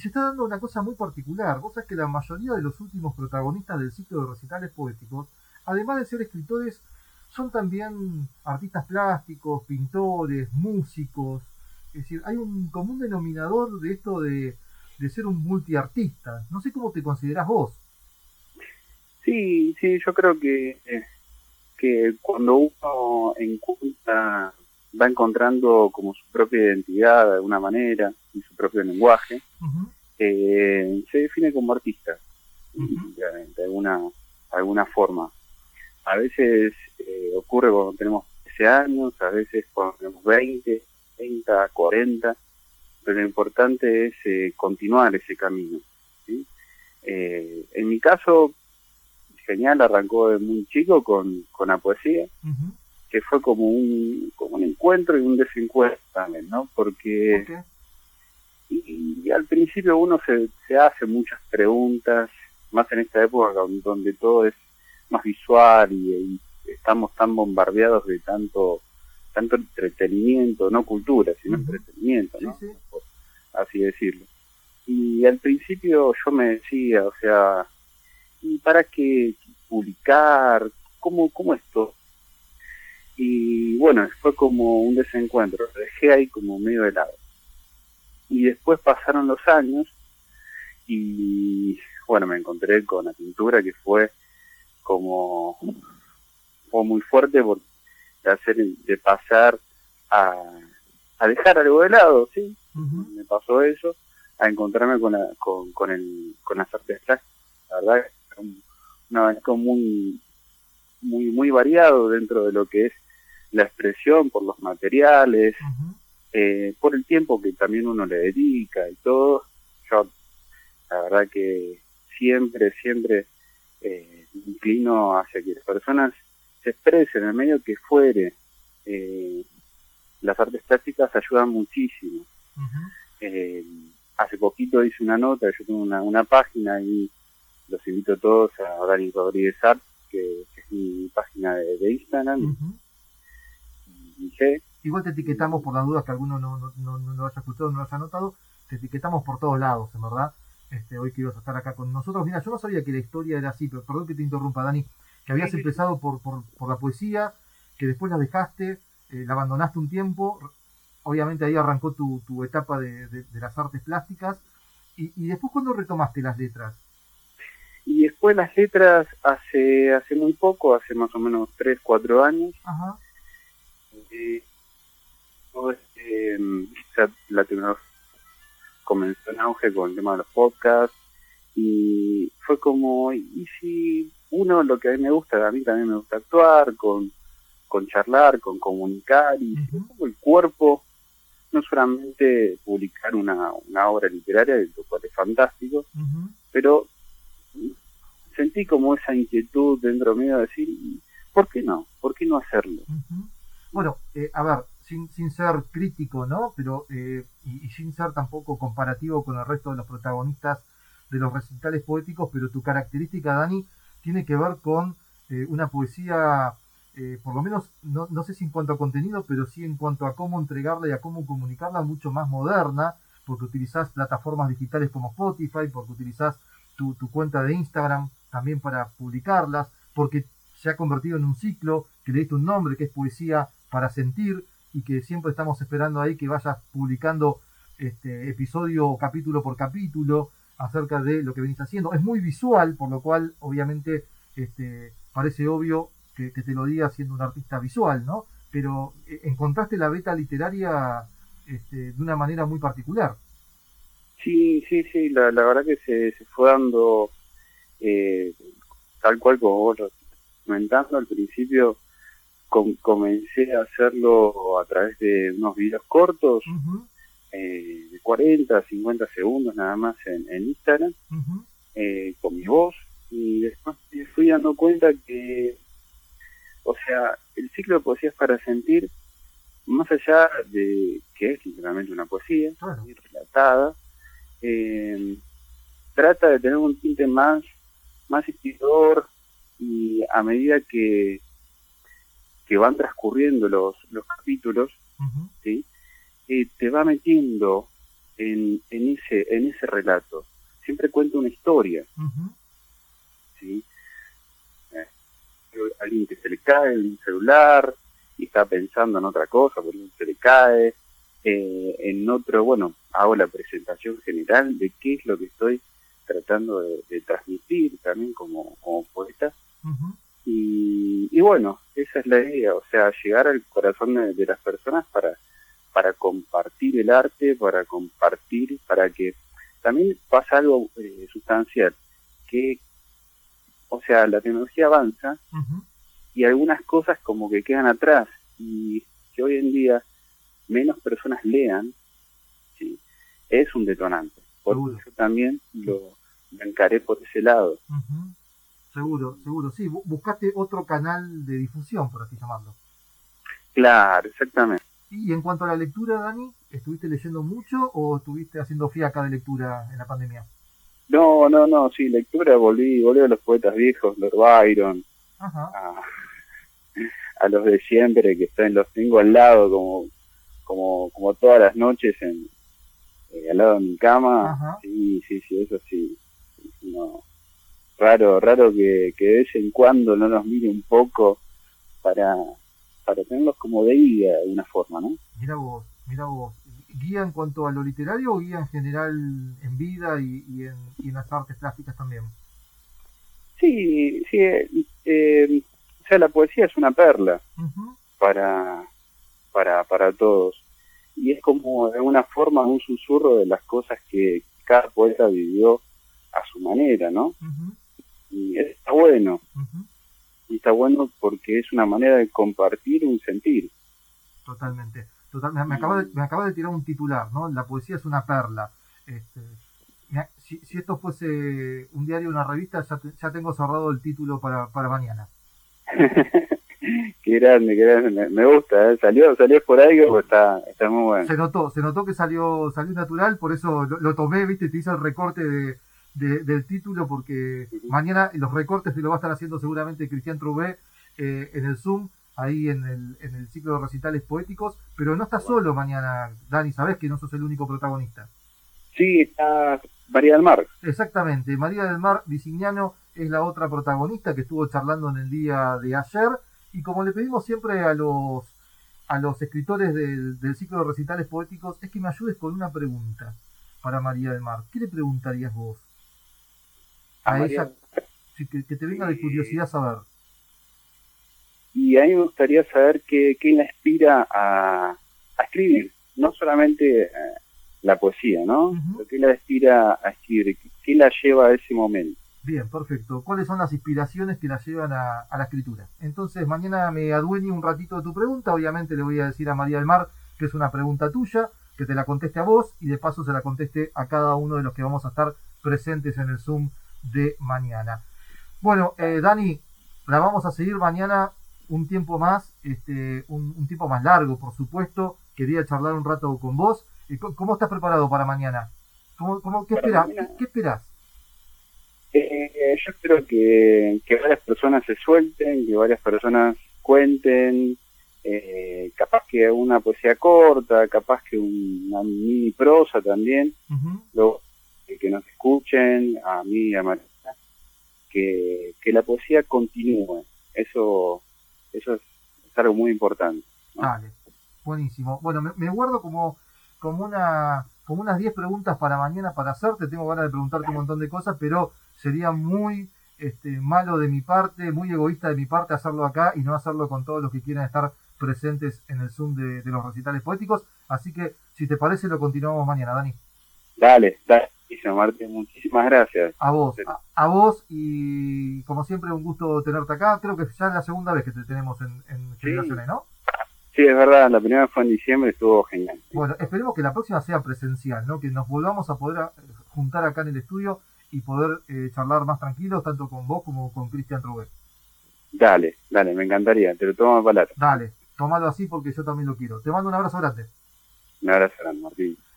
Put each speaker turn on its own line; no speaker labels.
se está dando una cosa muy particular. Sabés que la mayoría de los últimos protagonistas del ciclo de recitales poéticos, además de ser escritores, son también artistas plásticos, pintores, músicos. Es decir, hay un común denominador de esto de, ser un multiartista. No sé cómo te considerás vos.
Sí, sí, yo creo que, que cuando uno encuentra, va encontrando como su propia identidad de alguna manera y su propio lenguaje, eh, se define como artista de, alguna, alguna forma. A veces eh, ocurre cuando tenemos 13 años, a veces cuando tenemos 20, 30, 40, pero lo importante es eh, continuar ese camino. Eh, en mi caso, genial, arrancó de muy chico con, con la poesía, que fue como un, como un encuentro y un desencuentro también, ¿no? Porque y, al principio uno se, se hace muchas preguntas, más en esta época donde todo es más visual y, estamos tan bombardeados de tanto tanto entretenimiento, no cultura, sino entretenimiento, ¿no? así decirlo. Y al principio yo me decía, o sea, ¿y para qué publicar? ¿Cómo, cómo esto? Y bueno, fue como un desencuentro, lo dejé ahí como medio de lado. Y después pasaron los años y bueno, me encontré con la pintura que fue como fue muy fuerte por de hacer de pasar a, a dejar algo de lado, sí, me pasó eso, a encontrarme con la, con, con el con las artes plásticas, la verdad, un, un abanico muy muy muy variado dentro de lo que es la expresión por los materiales, eh, por el tiempo que también uno le dedica y todo. Yo, la verdad que siempre, siempre eh, inclino hacia que las personas se expresen en el medio que fuere. Eh, las artes plásticas ayudan muchísimo. eh, hace poquito hice una nota, yo tengo una, una página y los invito a todos a Dani Rodríguez Art, que, es mi página de, Instagram.
Igual te etiquetamos por las dudas que alguno no, no, no, no lo haya escuchado, no lo haya notado, te etiquetamos por todos lados, en verdad. Este, hoy que ibas a estar acá con nosotros. Mira, yo no sabía que la historia era así, pero perdón que te interrumpa, Dani, que habías empezado por, por, por la poesía, que después la dejaste, eh, la abandonaste un tiempo, obviamente ahí arrancó tu, tu etapa de, de, las artes plásticas, y, y después cuando retomaste las letras.
Y después las letras hace hace muy poco, hace más o menos 3, 4 años.
Ajá.
Eh, este, la tecnología comenzó en auge con el tema de los podcasts y fue como, y si uno lo que a mí me gusta, a mí también me gusta actuar, con, con charlar, con comunicar y como el cuerpo, no solamente publicar una, una obra literaria, lo cual es fantástico, pero sentí como esa inquietud dentro mío de decir, ¿por qué no? ¿Por qué no hacerlo?
Bueno, eh, a ver, sin, sin ser crítico, ¿no? Pero, eh, y, sin ser tampoco comparativo con el resto de los protagonistas de los recitales poéticos, pero tu característica, Dani, tiene que ver con eh, una poesía, eh, por lo menos, no, no, sé si en cuanto a contenido, pero sí en cuanto a cómo entregarla y a cómo comunicarla, mucho más moderna, porque utilizás plataformas digitales como Spotify, porque utilizás tu, tu cuenta de Instagram también para publicarlas, porque se ha convertido en un ciclo que le diste un nombre, que es Poesía para Sentir, y que siempre estamos esperando ahí que vayas publicando este episodio capítulo por capítulo acerca de lo que venís haciendo. Es muy visual, por lo cual obviamente este, parece obvio que, te lo diga siendo un artista visual, ¿no? Pero eh, encontraste la beta literaria este, de una manera muy particular.
Sí, sí, sí, la, la verdad que se, se fue dando eh, tal cual como vos lo comentando al principio comencé a hacerlo a través de unos videos cortos, eh, de 40, 50 segundos nada más en, Instagram, eh, con mi voz, y después me fui dando cuenta que, o sea, el ciclo de poesía es para sentir, más allá de que es literalmente una poesía, relatada, eh, trata de tener un tinte más, más inspirador y a medida que que van transcurriendo los, los capítulos, ¿sí? Eh, te va metiendo en, en, ese, en ese relato. Siempre cuenta una historia. ¿sí? Eh, alguien que se le cae un celular y está pensando en otra cosa, por se le cae. Eh, en otro, bueno, hago la presentación general de qué es lo que estoy tratando de, transmitir también como, como poeta. Y, y, bueno, esa es la idea, o sea, llegar al corazón de, las personas para, para compartir el arte, para compartir, para que también pasa algo eh, sustancial, que, o sea, la tecnología avanza y algunas cosas como que quedan atrás y que hoy en día menos personas lean, ¿sí? es un detonante. Por eso también lo, encaré por ese lado.
Seguro, seguro, sí, buscaste otro canal de difusión, por así llamarlo.
Claro, exactamente.
Y en cuanto a la lectura, Dani, ¿estuviste leyendo mucho o estuviste haciendo fiaca de lectura en la pandemia?
No, no, no, sí, lectura, volví, volví a los poetas viejos, Lord Byron, A, los de siempre, que están, los tengo al lado como, como, como todas las noches en, eh, al lado de mi cama. Sí, sí, sí, eso sí no, raro, raro que, que de vez en cuando no nos mire un poco para, para tenerlos como de guía de una forma, ¿no?
Mira vos, mira vos. ¿Guía en cuanto a lo literario o guía en general en vida y, y, en, y en, las artes plásticas también?
Sí, sí. Eh, o sea, la poesía es una perla para, para, para todos. Y es como de alguna forma un susurro de las cosas que cada poeta vivió a su manera, ¿no? Y está bueno. Y está bueno porque es una manera de compartir un sentir.
Totalmente. Total, me, acaba de, me acaba de tirar un titular, ¿no? La poesía es una perla. Este, si, si, esto fuese un diario o una revista, ya, ya tengo cerrado el título para, para mañana.
qué grande, qué grande. Me, gusta, ¿eh? salió, salió por ahí, está, está muy bueno.
Se notó, se notó que salió, salió natural, por eso lo, lo tomé, viste, te hice el recorte de, del título porque mañana los recortes se lo va a estar haciendo seguramente Cristian Trubé eh, en el Zoom, ahí en el, en el ciclo de recitales poéticos, pero no está solo mañana, Dani, sabes que no sos el único protagonista.
Sí, está María del Mar.
Exactamente, María del Mar Visignano es la otra protagonista que estuvo charlando en el día de ayer y como le pedimos siempre a los a los escritores del, del ciclo de recitales poéticos es que me ayudes con una pregunta para María del Mar. ¿Qué le preguntarías vos? A, ella, que, te venga de curiosidad saber.
Y a mí me gustaría saber qué, qué la inspira a, escribir, no solamente eh, la poesía, ¿no? ¿Qué la inspira a escribir? ¿Qué la lleva a ese momento?
Bien, perfecto. ¿Cuáles son las inspiraciones que la llevan a, a, la escritura? Entonces, mañana me adueño un ratito de tu pregunta. Obviamente le voy a decir a María del Mar que es una pregunta tuya, que te la conteste a vos y de paso se la conteste a cada uno de los que vamos a estar presentes en el Zoom de mañana. Bueno, eh, Dani, la vamos a seguir mañana un tiempo más, este, un, tiempo más largo, por supuesto. Quería charlar un rato con vos. ¿Cómo estás preparado para mañana? ¿Cómo, cómo, ¿Qué esperas? ¿Qué, esperás?
Eh, yo espero que, que, varias personas se suelten, que varias personas cuenten, eh, capaz que una poesía corta, capaz que una mini prosa también. lo, que nos escuchen, a mí, a María, que, que la poesía continúe. Eso, eso es, algo muy importante.
Vale, buenísimo. Bueno, me, guardo como, como, una, como unas 10 preguntas para mañana para hacerte. Tengo ganas de preguntarte un montón de cosas, pero sería muy este, malo de mi parte, muy egoísta de mi parte hacerlo acá y no hacerlo con todos los que quieran estar presentes en el Zoom de, de los recitales poéticos. Así que, si te parece, lo continuamos mañana, Dani.
Dale, dale. Martín, muchísimas gracias.
A vos, a, vos y como siempre un gusto tenerte acá. Creo que ya es la segunda vez que te tenemos en, en Generaciones, ¿no?
Sí, es verdad, la primera fue en diciembre, estuvo genial.
Bueno, esperemos que la próxima sea presencial, ¿no? Que nos volvamos a poder eh, juntar acá en el estudio y poder eh, charlar más tranquilos, tanto con vos como con Cristian Rubén.
Dale, dale, me encantaría, te lo tomo palabra.
Dale, tomalo así porque yo también lo quiero. Te mando un abrazo grande.
Un abrazo grande, Martín.